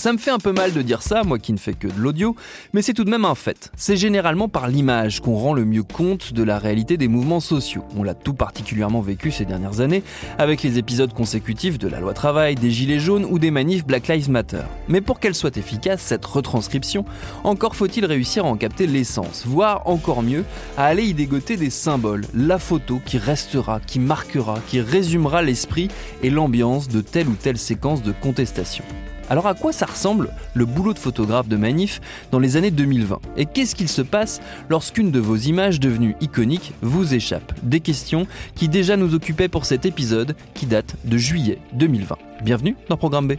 Ça me fait un peu mal de dire ça, moi qui ne fais que de l'audio, mais c'est tout de même un fait. C'est généralement par l'image qu'on rend le mieux compte de la réalité des mouvements sociaux. On l'a tout particulièrement vécu ces dernières années, avec les épisodes consécutifs de la loi travail, des gilets jaunes ou des manifs Black Lives Matter. Mais pour qu'elle soit efficace, cette retranscription, encore faut-il réussir à en capter l'essence, voire encore mieux, à aller y dégoter des symboles, la photo qui restera, qui marquera, qui résumera l'esprit et l'ambiance de telle ou telle séquence de contestation. Alors à quoi ça ressemble le boulot de photographe de manif dans les années 2020 Et qu'est-ce qu'il se passe lorsqu'une de vos images devenues iconiques vous échappe? Des questions qui déjà nous occupaient pour cet épisode qui date de juillet 2020. Bienvenue dans Programme B.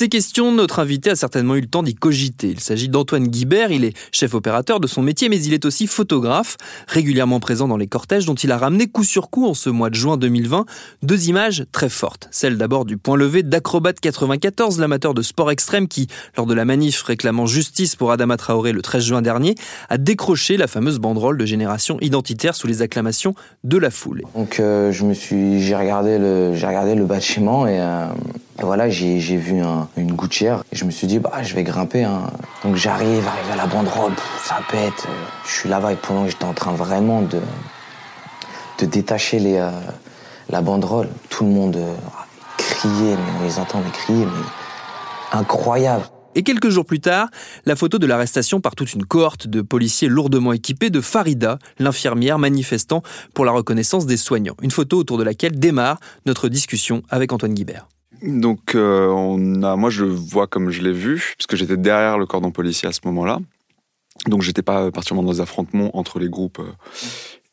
Ces questions, notre invité a certainement eu le temps d'y cogiter. Il s'agit d'Antoine Guibert, il est chef opérateur de son métier, mais il est aussi photographe, régulièrement présent dans les cortèges dont il a ramené coup sur coup en ce mois de juin 2020 deux images très fortes. Celle d'abord du point levé d'Acrobat 94, l'amateur de sport extrême qui, lors de la manif réclamant justice pour Adama Traoré le 13 juin dernier, a décroché la fameuse banderole de génération identitaire sous les acclamations de la foule. Donc euh, je me suis, j'ai regardé le, bâtiment et euh, voilà, j'ai vu un, une gouttière et je me suis dit, bah, je vais grimper. Hein. Donc j'arrive, arrive à la banderole, ça pète. euh, Je suis là-bas et pendant que j'étais en train vraiment de, détacher euh, la banderole, tout le monde euh, criait, mais on les entend mais crier, mais incroyable. Et quelques jours plus tard, la photo de l'arrestation par toute une cohorte de policiers lourdement équipés de Farida, l'infirmière manifestant pour la reconnaissance des soignants. Une photo autour de laquelle démarre notre discussion avec Antoine Guibert. Donc, euh, on a, moi, je le vois comme je l'ai vu, puisque j'étais derrière le cordon policier à ce moment-là. Donc, j'étais pas particulièrement dans des affrontements entre les groupes euh,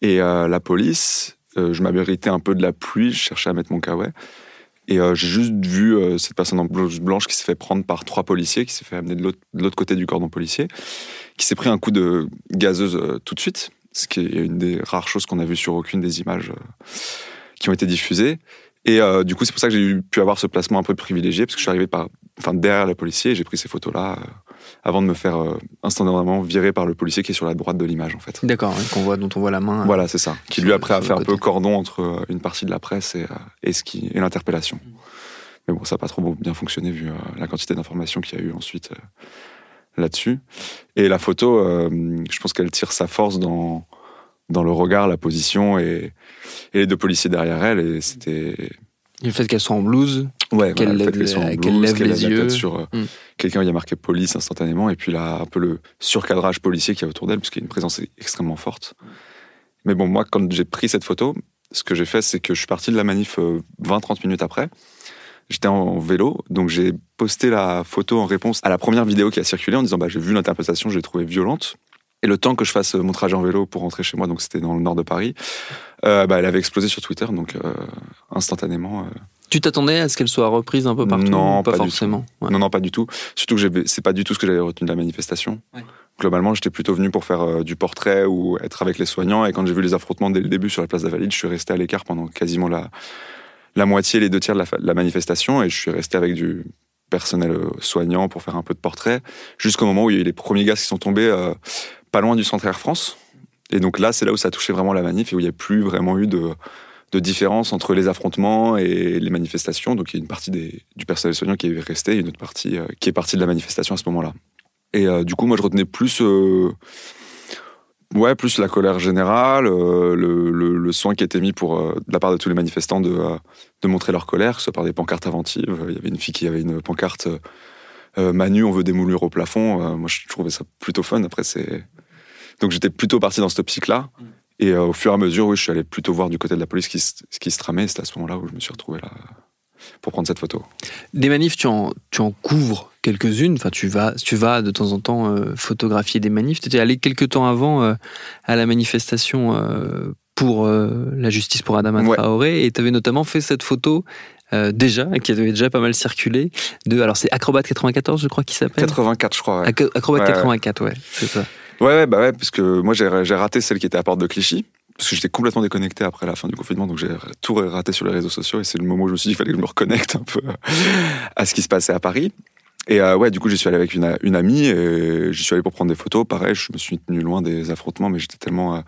et euh, la police. Je m'abritais un peu de la pluie, je cherchais à mettre mon kawaii. Et j'ai juste vu cette personne en blouse blanche qui s'est fait prendre par trois policiers, qui s'est fait amener de l'autre côté du cordon policier, qui s'est pris un coup de gazeuse tout de suite, ce qui est une des rares choses qu'on a vues sur aucune des images qui ont été diffusées. Et euh, du coup, c'est pour ça que j'ai pu avoir ce placement un peu privilégié, parce que je suis arrivé par, enfin, derrière le policier et j'ai pris ces photos-là euh, avant de me faire euh, instantanément virer par le policier qui est sur la droite de l'image, en fait. D'accord, qu'on voit, dont on voit la main. Voilà, c'est ça. Qui lui après a fait un peu cordon entre une partie de la presse et, et ce qui et l'interpellation. Mais bon, ça n'a pas trop bien fonctionné vu la quantité d'informations qu'il y a eu ensuite là-dessus. Et la photo, je pense qu'elle tire sa force dans dans le regard, la position et, et les deux policiers derrière elle. Et c'était le fait qu'elle soit en blouse, ouais, Qu'elle voilà, lève qu'elle soit en lève qu'elle les lève la tête yeux. sur euh, Mm. quelqu'un où il y a marqué police instantanément et puis là un peu le surcadrage policier qu'il y a autour d'elle puisqu'il y a une présence extrêmement forte. Mais bon, moi, quand j'ai pris cette photo, ce que j'ai fait, c'est que je suis parti de la manif euh, 20-30 minutes après. J'étais en vélo, donc j'ai posté la photo en réponse à la première vidéo qui a circulé en disant bah, j'ai vu l'interprétation, je l'ai trouvée violente. Et le temps que je fasse mon trajet en vélo pour rentrer chez moi, donc c'était dans le nord de Paris, euh, bah, elle avait explosé sur Twitter, donc euh, instantanément. euh, tu t'attendais à ce qu'elle soit reprise un peu partout Non, pas, forcément. Ouais. Non, non, pas du tout. Surtout que c'est pas du tout ce que j'avais retenu de la manifestation. Ouais. Globalement, j'étais plutôt venu pour faire euh, du portrait ou être avec les soignants. Et quand j'ai vu les affrontements dès le début sur la place d'Invalide, je suis resté à l'écart pendant quasiment la, la moitié, les deux tiers de la, de manifestation. Et je suis resté avec du personnel euh, soignant pour faire un peu de portrait. Jusqu'au moment où il y a eu les premiers gaz qui sont tombés euh, loin du centre Air France. Et donc là, c'est là où ça a touché vraiment la manif et où il n'y a plus vraiment eu de, de différence entre les affrontements et les manifestations. Donc il y a une partie des- du personnel soignant qui est resté et une autre partie euh, qui est partie de la manifestation à ce moment-là. Et euh, du coup, moi, je retenais plus. euh, Ouais, plus la colère générale, le, le, soin qui était mis pour, de la part de tous les manifestants de, de montrer leur colère, que ce soit par des pancartes inventives. Il y avait une fille qui avait une pancarte Manu, on veut des au plafond. moi, je trouvais ça plutôt fun. Après, c'est. Donc, j'étais plutôt parti dans cette optique-là. Mm. Et au fur et à mesure, oui, je suis allé plutôt voir du côté de la police ce qui, qui se tramait. C'était à ce moment-là où je me suis retrouvé là pour prendre cette photo. Des manifs, tu en, tu en couvres quelques-unes. Enfin, tu vas, tu vas de temps en temps euh, photographier des manifs. Tu étais allé quelques temps avant euh, à la manifestation euh, pour la justice pour Adama Traoré et tu avais notamment fait cette photo déjà, qui avait déjà pas mal circulé, de, alors c'est Acrobat 94, je crois qu'il s'appelle 84, je crois. Acrobat 84, ouais, c'est ça. Ouais, ouais, bah ouais, parce que moi j'ai raté celle qui était à Porte de Clichy parce que j'étais complètement déconnecté après la fin du confinement, donc j'ai tout raté sur les réseaux sociaux et c'est le moment où je me suis dit qu'il fallait que je me reconnecte un peu à ce qui se passait à Paris. Et euh, ouais, du coup, j'y suis allé avec une, amie et j'y suis allé pour prendre des photos. Pareil, je me suis tenu loin des affrontements, mais j'étais tellement. Euh,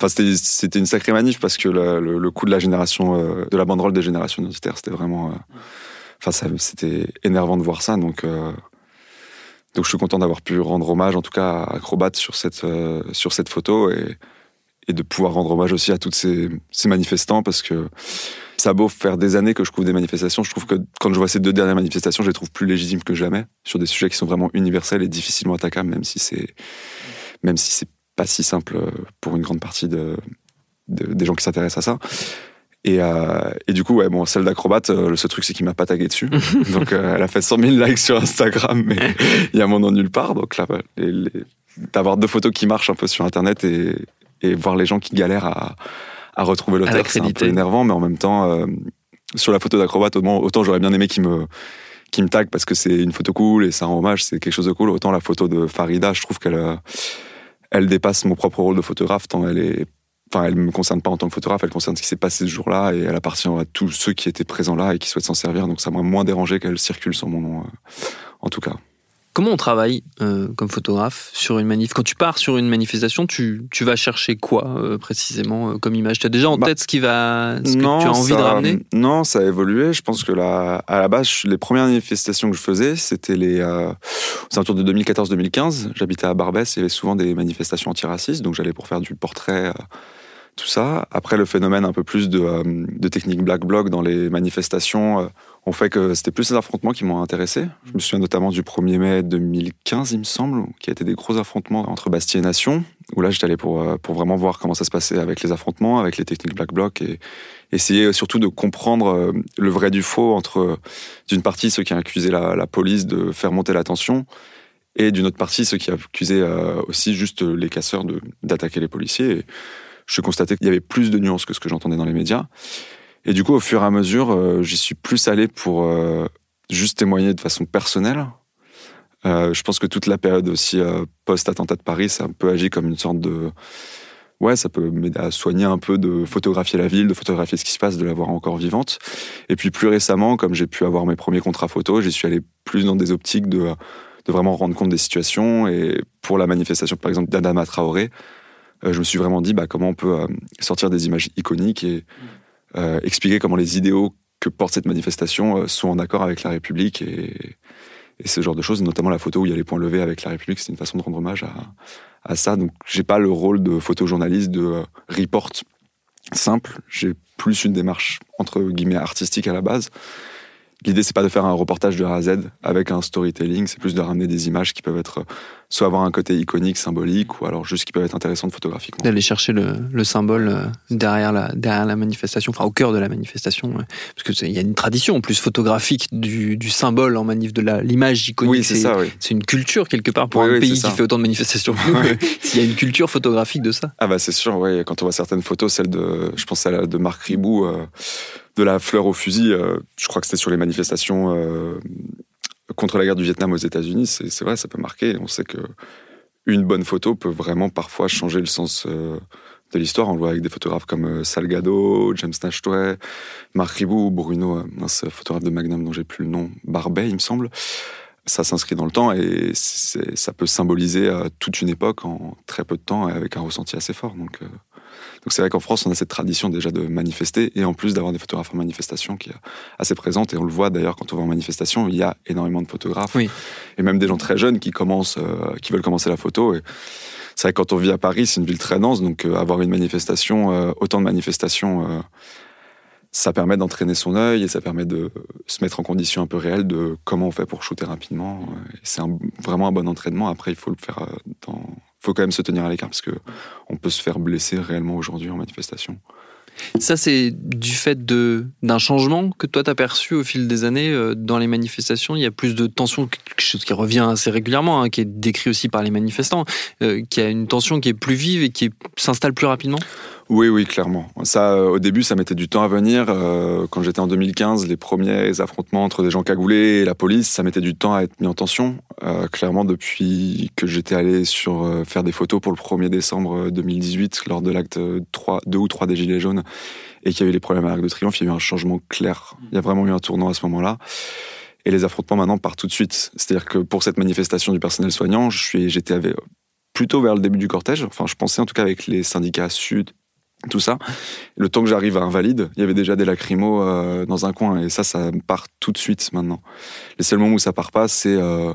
enfin, c'était une sacrée manif parce que le, le, coup de la génération, euh, de la banderole des générations identitaires, c'était vraiment. Enfin, c'était énervant de voir ça, donc. Donc, je suis content d'avoir pu rendre hommage, en tout cas, à Acrobat sur cette, sur cette photo et de pouvoir rendre hommage aussi à tous ces, manifestants parce que ça a beau faire des années que je couvre des manifestations, je trouve que quand je vois ces deux dernières manifestations, je les trouve plus légitimes que jamais sur des sujets qui sont vraiment universels et difficilement attaquables, même si c'est même si c'est pas si simple pour une grande partie de, des gens qui s'intéressent à ça. Et, euh, et, du coup, ouais, bon, celle d'acrobate, euh, ce truc, c'est qu'il m'a pas tagué dessus. donc, euh, elle a fait 100 000 likes sur Instagram, mais il y a mon nom nulle part. Donc là, d'avoir deux photos qui marchent un peu sur Internet et, et voir les gens qui galèrent à, à retrouver l'auteur, c'est un peu énervant, mais en même temps, euh, sur la photo d'acrobate, autant, j'aurais bien aimé qu'il me qui me tag parce que c'est une photo cool et c'est un hommage, c'est quelque chose de cool. Autant la photo de Farida, je trouve qu'elle elle dépasse mon propre rôle de photographe tant elle est enfin elle me concerne pas en tant que photographe, elle concerne ce qui s'est passé ce jour-là et elle appartient à tous ceux qui étaient présents là et qui souhaitent s'en servir. Donc ça m'a moins dérangé qu'elle circule sur mon nom, euh, en tout cas. Comment on travaille euh, comme photographe sur une manif Quand tu pars sur une manifestation, tu, tu vas chercher quoi euh, précisément comme image? Tu as déjà en bah, tête ce, qui va, ce que tu as envie de ramener? Non, ça a évolué. Je pense que là, à la base, les premières manifestations que je faisais, c'était les c'est autour de 2014-2015. J'habitais à Barbès, il y avait souvent des manifestations antiracistes, donc j'allais pour faire du portrait Après, le phénomène un peu plus de, euh, de technique black bloc dans les manifestations euh, ont fait que c'était plus ces affrontements qui m'ont intéressé. Je me souviens notamment du 1er mai 2015, il me semble, qui a été des gros affrontements entre Bastille et Nation, où là, j'étais allé pour, euh, pour vraiment voir comment ça se passait avec les affrontements, avec les techniques black bloc, et essayer surtout de comprendre le vrai du faux entre, d'une partie, ceux qui accusaient la, police de faire monter la tension, et d'une autre partie, ceux qui accusaient aussi juste les casseurs d'attaquer les policiers. Je constatais qu'il y avait plus de nuances que ce que j'entendais dans les médias. Et du coup, au fur et à mesure, euh, j'y suis plus allé pour euh, juste témoigner de façon personnelle. Euh, je pense que toute la période aussi post-attentat de Paris, ça a un peu agi comme une sorte de... Ouais, ça peut m'aider à soigner un peu de photographier la ville, de photographier ce qui se passe, de la voir encore vivante. Et puis plus récemment, comme j'ai pu avoir mes premiers contrats photo, j'y suis allé plus dans des optiques de, de vraiment rendre compte des situations. Et pour la manifestation, par exemple, d'Adama Traoré, je me suis vraiment dit bah, comment on peut euh, sortir des images iconiques et euh, expliquer comment les idéaux que porte cette manifestation sont en accord avec la République et, ce genre de choses, notamment la photo où il y a les points levés avec la République, c'est une façon de rendre hommage à, à ça. Donc j'ai pas le rôle de photojournaliste, de report simple, j'ai plus une démarche entre guillemets artistique à la base. L'idée, c'est pas de faire un reportage de A à Z avec un storytelling, c'est plus de ramener des images qui peuvent être soit avoir un côté iconique, symbolique, ou alors juste qui peuvent être intéressantes photographiquement. D'aller chercher le, le, symbole euh, derrière la, derrière la manifestation, enfin au cœur de la manifestation, parce qu'il y a une tradition en plus photographique du, du symbole en manif, de l'image iconique. Oui, c'est ça, oui. C'est une culture quelque part pour un pays qui fait autant de manifestations S'il y a une culture photographique de ça. Ah bah c'est sûr, oui. Quand on voit certaines photos, celle de, je pense à de Marc Ribou, euh, de la fleur au fusil, euh, je crois que c'était sur les manifestations contre la guerre du Vietnam aux États-Unis, c'est vrai, ça peut marquer. On sait que une bonne photo peut vraiment parfois changer le sens euh, de l'histoire. On le voit avec des photographes comme euh, Salgado, James Nashtoy, Marc Ribou, Bruno, un photographe de Magnum dont j'ai plus le nom, Barbet, il me semble. Ça s'inscrit dans le temps et ça peut symboliser euh, toute une époque en très peu de temps et avec un ressenti assez fort. Donc, Donc c'est vrai qu'en France, on a cette tradition déjà de manifester et en plus d'avoir des photographes en manifestation qui est assez présente. Et on le voit d'ailleurs quand on va en manifestation, il y a énormément de photographes et même des gens très jeunes qui commencent, euh, qui veulent commencer la photo. Et c'est vrai que quand on vit à Paris, c'est une ville très dense, donc euh, avoir une manifestation, euh, autant de manifestations ça permet d'entraîner son œil et ça permet de se mettre en condition un peu réelle de comment on fait pour shooter rapidement. C'est vraiment un bon entraînement. Après, il faut le faire dans, faut quand même se tenir à l'écart parce que on peut se faire blesser réellement aujourd'hui en manifestation. Ça, c'est du fait de, d'un changement que toi, tu as perçu au fil des années euh, dans les manifestations. Il y a plus de tension, quelque chose qui revient assez régulièrement, hein, qui est décrit aussi par les manifestants, euh, qui a une tension qui est plus vive et qui s'installe plus rapidement? Oui, oui, clairement. Ça, euh, au début, ça mettait du temps à venir. Euh, quand j'étais en 2015, les premiers affrontements entre des gens cagoulés et la police, ça mettait du temps à être mis en tension. Euh, clairement, depuis que j'étais allé sur faire des photos pour le 1er décembre 2018, lors de l'acte 3, 2 ou 3 des Gilets jaunes, et qu'il y avait les problèmes à l'Arc de Triomphe, il y a eu un changement clair. Il y a vraiment eu un tournant à ce moment-là. Et les affrontements maintenant partent tout de suite. C'est-à-dire que pour cette manifestation du personnel soignant, j'étais plutôt vers le début du cortège. Enfin, je pensais en tout cas avec les syndicats Sud tout ça. Le temps que j'arrive à Invalide, il y avait déjà des lacrymos euh, dans un coin, et ça, ça part tout de suite maintenant. Les seuls moments où ça part pas, c'est euh,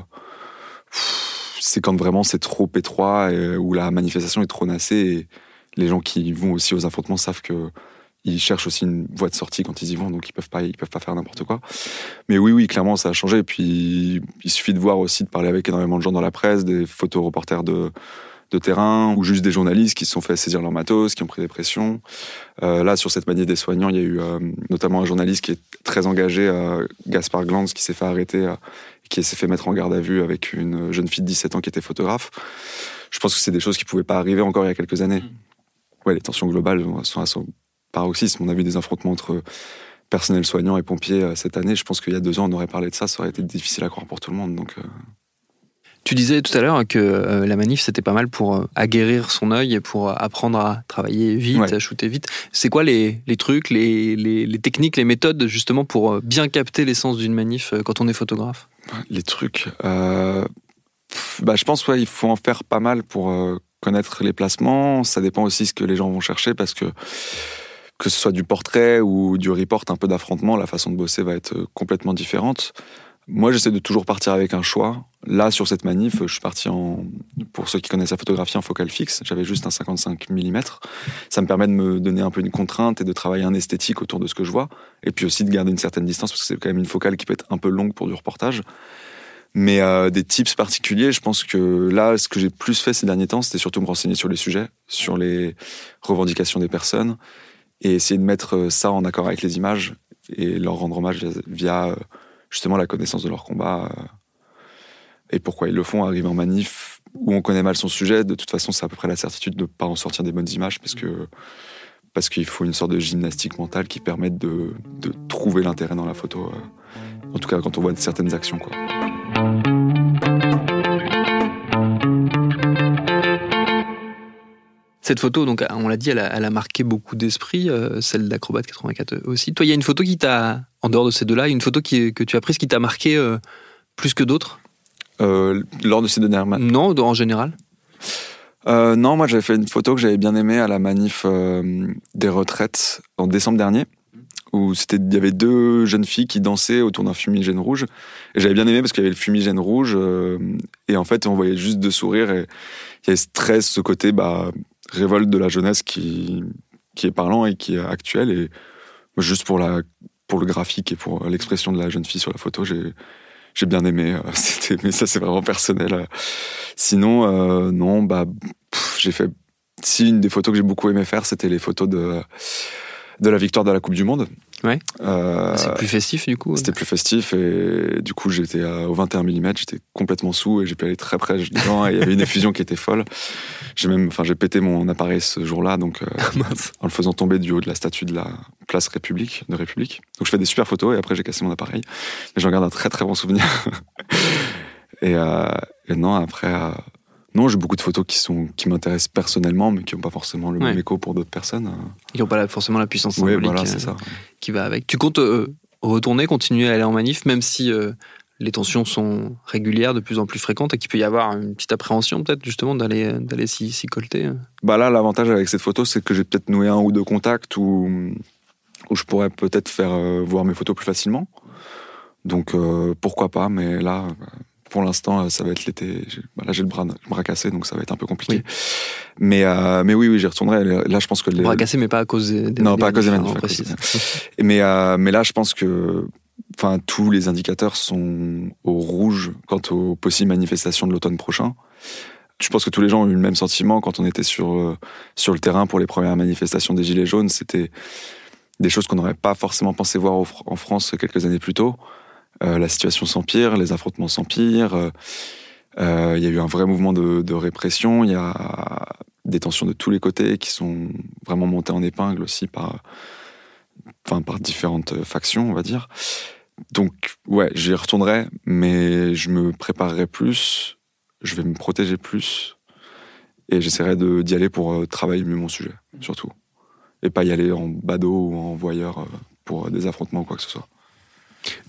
c'est quand vraiment c'est trop étroit, et, où la manifestation est trop nassée, et les gens qui vont aussi aux affrontements savent que ils cherchent aussi une voie de sortie quand ils y vont, donc ils peuvent pas, ils peuvent pas faire n'importe quoi. Mais oui, oui, clairement, ça a changé. Et puis, il suffit de voir aussi, de parler avec énormément de gens dans la presse, des photoreporters de, de terrain ou juste des journalistes qui se sont fait saisir leur matos, qui ont pris des pressions. Euh, là, sur cette manière des soignants, il y a eu euh, notamment un journaliste qui est très engagé, euh, Gaspard Glanz, qui s'est fait arrêter, qui s'est fait mettre en garde à vue avec une jeune fille de 17 ans qui était photographe. Je pense que c'est des choses qui pouvaient pas arriver encore il y a quelques années. Mm. Ouais, les tensions globales sont à son paroxysme. On a vu des affrontements entre personnel soignant et pompiers cette année. Je pense qu'il y a deux ans, on aurait parlé de ça, ça aurait été difficile à croire pour tout le monde. Donc, tu disais tout à l'heure que euh, la manif, c'était pas mal pour euh, aguerrir son œil et pour euh, apprendre à travailler vite, à shooter vite. C'est quoi les, trucs, les, les, techniques, les méthodes justement pour bien capter l'essence d'une manif quand on est photographe? Les trucs. bah, je pense qu'il il faut en faire pas mal pour connaître les placements. Ça dépend aussi ce que les gens vont chercher parce que que ce soit du portrait ou du report, un peu d'affrontement, la façon de bosser va être complètement différente. Moi, j'essaie de toujours partir avec un choix. Là, sur cette manif, je suis parti en, pour ceux qui connaissent la photographie, en focale fixe. J'avais juste un 55 mm. Ça me permet de me donner un peu une contrainte et de travailler un esthétique autour de ce que je vois. Et puis aussi de garder une certaine distance parce que c'est quand même une focale qui peut être un peu longue pour du reportage. Mais euh, des tips particuliers, je pense que là, ce que j'ai plus fait ces derniers temps, c'était surtout me renseigner sur les sujets, sur les revendications des personnes et essayer de mettre ça en accord avec les images et leur rendre hommage via euh, justement la connaissance de leur combat euh, et pourquoi ils le font. Arriver en manif où on connaît mal son sujet, de toute façon, c'est à peu près la certitude de ne pas en sortir des bonnes images parce que parce qu'il faut une sorte de gymnastique mentale qui permette de, de trouver l'intérêt dans la photo. Euh, en tout cas, quand on voit certaines actions, quoi. Cette photo, donc, on l'a dit, elle a, marqué beaucoup d'esprits, euh, celle d'Acrobat 84 aussi. Toi, il y a une photo qui t'a, en dehors de ces deux-là, une photo qui, que tu as prise qui t'a marqué euh, plus que d'autres? Euh, Lors de ces deux dernières Non, en général? Non, moi j'avais fait une photo que j'avais bien aimée à la manif des retraites en décembre dernier où il y avait deux jeunes filles qui dansaient autour d'un fumigène rouge et j'avais bien aimé parce qu'il y avait le fumigène rouge et en fait on voyait juste deux sourires et il y avait très ce côté bah révolte de la jeunesse qui, qui est parlant et qui est actuel. Et juste pour, la, pour le graphique et pour l'expression de la jeune fille sur la photo, j'ai, bien aimé. C'était, mais ça, c'est vraiment personnel. Sinon, euh, non, bah, j'ai fait. Si une des photos que j'ai beaucoup aimé faire, c'était les photos de la victoire de la Coupe du Monde. Ouais. Euh, c'est plus festif du coup. C'était plus festif et du coup j'étais au 21 mm, j'étais complètement sous et j'ai pu aller très près dedans et il y avait une effusion qui était folle. J'ai même, enfin j'ai pété mon appareil ce jour-là donc euh, en le faisant tomber du haut de la statue de la place République de République. Donc je fais des super photos et après j'ai cassé mon appareil. Mais j'en garde un très très bon souvenir. et, euh, et, non après non, j'ai beaucoup de photos qui, sont, qui m'intéressent personnellement, mais qui n'ont pas forcément le même écho pour d'autres personnes. Qui n'ont pas forcément la puissance symbolique voilà, euh, ça. qui va avec. Tu comptes euh, retourner, continuer à aller en manif, même si euh, les tensions sont régulières, de plus en plus fréquentes, et qu'il peut y avoir une petite appréhension peut-être justement d'aller d'aller s'y, colter Bah là, l'avantage avec cette photo, c'est que j'ai peut-être noué un ou deux contacts où, où je pourrais peut-être faire voir mes photos plus facilement. Donc pourquoi pas, mais là, pour l'instant, ça va être l'été. Bah là, j'ai le bras, le bras cassé, donc ça va être un peu compliqué. Mais, euh, mais oui, oui, j'y retournerai. Là, je pense que... Le bras cassé, mais pas à cause des... Non, pas à cause des manifs. mais, mais là, je pense que enfin, tous les indicateurs sont au rouge quant aux possibles manifestations de l'automne prochain. Je pense que tous les gens ont eu le même sentiment quand on était sur, euh, sur le terrain pour les premières manifestations des Gilets jaunes. C'était des choses qu'on n'aurait pas forcément pensé voir en France quelques années plus tôt. Euh, la situation s'empire, les affrontements s'empirent. Euh, il y a eu un vrai mouvement de, de répression. Il y a des tensions de tous les côtés qui sont vraiment montées en épingle aussi par, enfin, par différentes factions, on va dire. Donc, ouais, j'y retournerai, mais je me préparerai plus, je vais me protéger plus, et j'essaierai d'y aller pour euh, travailler mieux mon sujet, surtout. Et pas y aller en badaud ou en voyeur euh, pour des affrontements ou quoi que ce soit.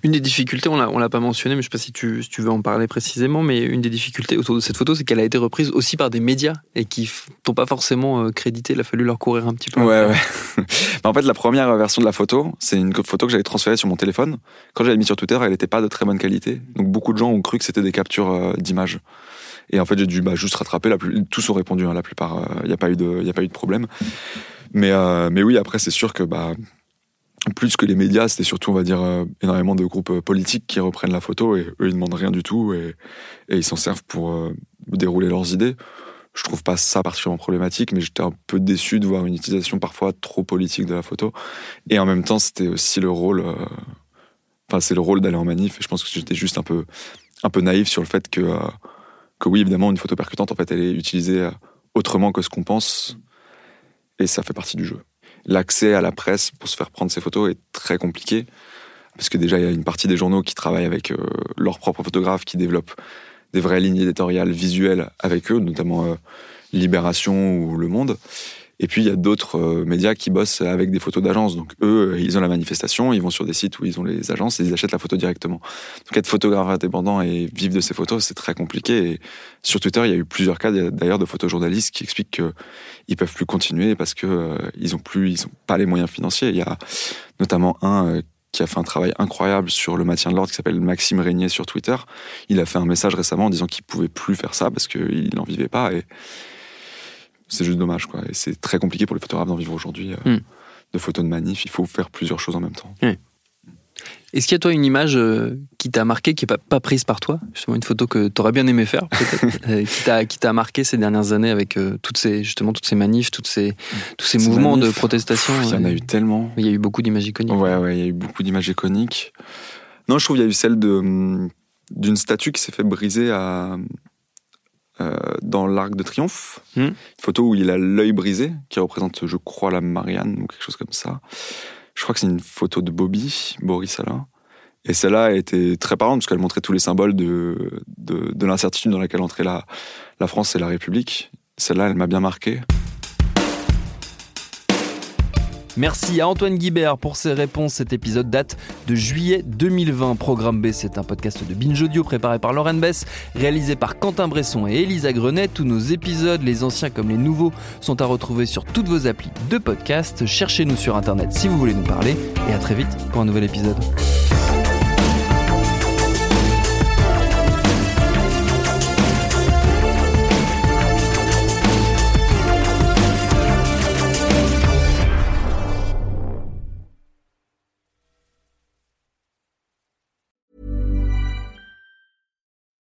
Une des difficultés, on ne l'a pas mentionné, mais je ne sais pas si tu, tu, veux en parler précisément, mais une des difficultés autour de cette photo, c'est qu'elle a été reprise aussi par des médias et qui t'ont pas forcément euh, crédité. Il a fallu leur courir un petit peu. Ouais, ouais. en fait, la première version de la photo, c'est une photo que j'avais transférée sur mon téléphone. Quand j'avais mis sur Twitter, elle n'était pas de très bonne qualité. Donc beaucoup de gens ont cru que c'était des captures euh, d'images. Et en fait, j'ai dû bah, juste rattraper. Tous ont répondu, hein, la plupart. Il euh, n'y a, pas eu de... a pas eu de problème. Mais, mais oui, après, c'est sûr que bah, plus que les médias, c'était surtout, on va dire, euh, énormément de groupes euh, politiques qui reprennent la photo et eux, ils demandent rien du tout et, ils s'en servent pour euh, dérouler leurs idées. Je trouve pas ça particulièrement problématique, mais j'étais un peu déçu de voir une utilisation parfois trop politique de la photo. Et en même temps, c'était aussi le rôle, enfin, c'est le rôle d'aller en manif et je pense que j'étais juste un peu, un peu naïf sur le fait que, que oui, évidemment, une photo percutante, en fait, elle est utilisée autrement que ce qu'on pense et ça fait partie du jeu l'accès à la presse pour se faire prendre ces photos est très compliqué. Parce que déjà, il y a une partie des journaux qui travaillent avec euh, leurs propres photographes, qui développent des vraies lignes éditoriales visuelles avec eux, notamment euh, Libération ou Le Monde. Et puis il y a d'autres euh, médias qui bossent avec des photos d'agence. Donc eux, ils ont la manifestation, ils vont sur des sites où ils ont les agences et ils achètent la photo directement. Donc être photographe indépendant et vivre de ces photos, c'est très compliqué. Et sur Twitter, il y a eu plusieurs cas d'ailleurs de photojournalistes qui expliquent qu'ils peuvent plus continuer parce que euh, ils ont plus, ils ont pas les moyens financiers. Il y a notamment un euh, qui a fait un travail incroyable sur le maintien de l'ordre, qui s'appelle Maxime Régnier sur Twitter. Il a fait un message récemment en disant qu'il pouvait plus faire ça parce qu'il n'en vivait pas. Et c'est juste dommage, quoi. Et c'est très compliqué pour les photographes d'en vivre aujourd'hui. Euh, hmm. De photos de manif, il faut faire plusieurs choses en même temps. Est-ce qu'il y a toi une image euh, qui t'a marqué, qui n'est pas, prise par toi? Justement, une photo que tu aurais bien aimé faire, peut-être, euh, qui t'a marqué ces dernières années avec toutes ces, justement, toutes ces manifs, toutes ces, tous ces mouvements de protestation Il y en a eu tellement. Il y a eu beaucoup d'images iconiques. Ouais, ouais, il y a eu beaucoup d'images iconiques. Non, je trouve qu'il y a eu celle de d'une statue qui s'est fait briser à, euh, dans l'Arc de Triomphe. Hmm. Une photo où il a l'œil brisé, qui représente, je crois, la Marianne ou quelque chose comme ça. Je crois que c'est une photo de Bobby, Boris Alain. Et celle-là été très parlante parce qu'elle montrait tous les symboles de, de, de l'incertitude dans laquelle entrait la, la France et la République. Celle-là, elle m'a bien marqué. Merci à Antoine Guibert pour ses réponses. Cet épisode date de juillet 2020. Programme B, c'est un podcast de Binge Audio préparé par Lauren Bess, réalisé par Quentin Bresson et Elisa Grenet. Tous nos épisodes, les anciens comme les nouveaux, sont à retrouver sur toutes vos applis de podcast. Cherchez-nous sur Internet si vous voulez nous parler. Et à très vite pour un nouvel épisode.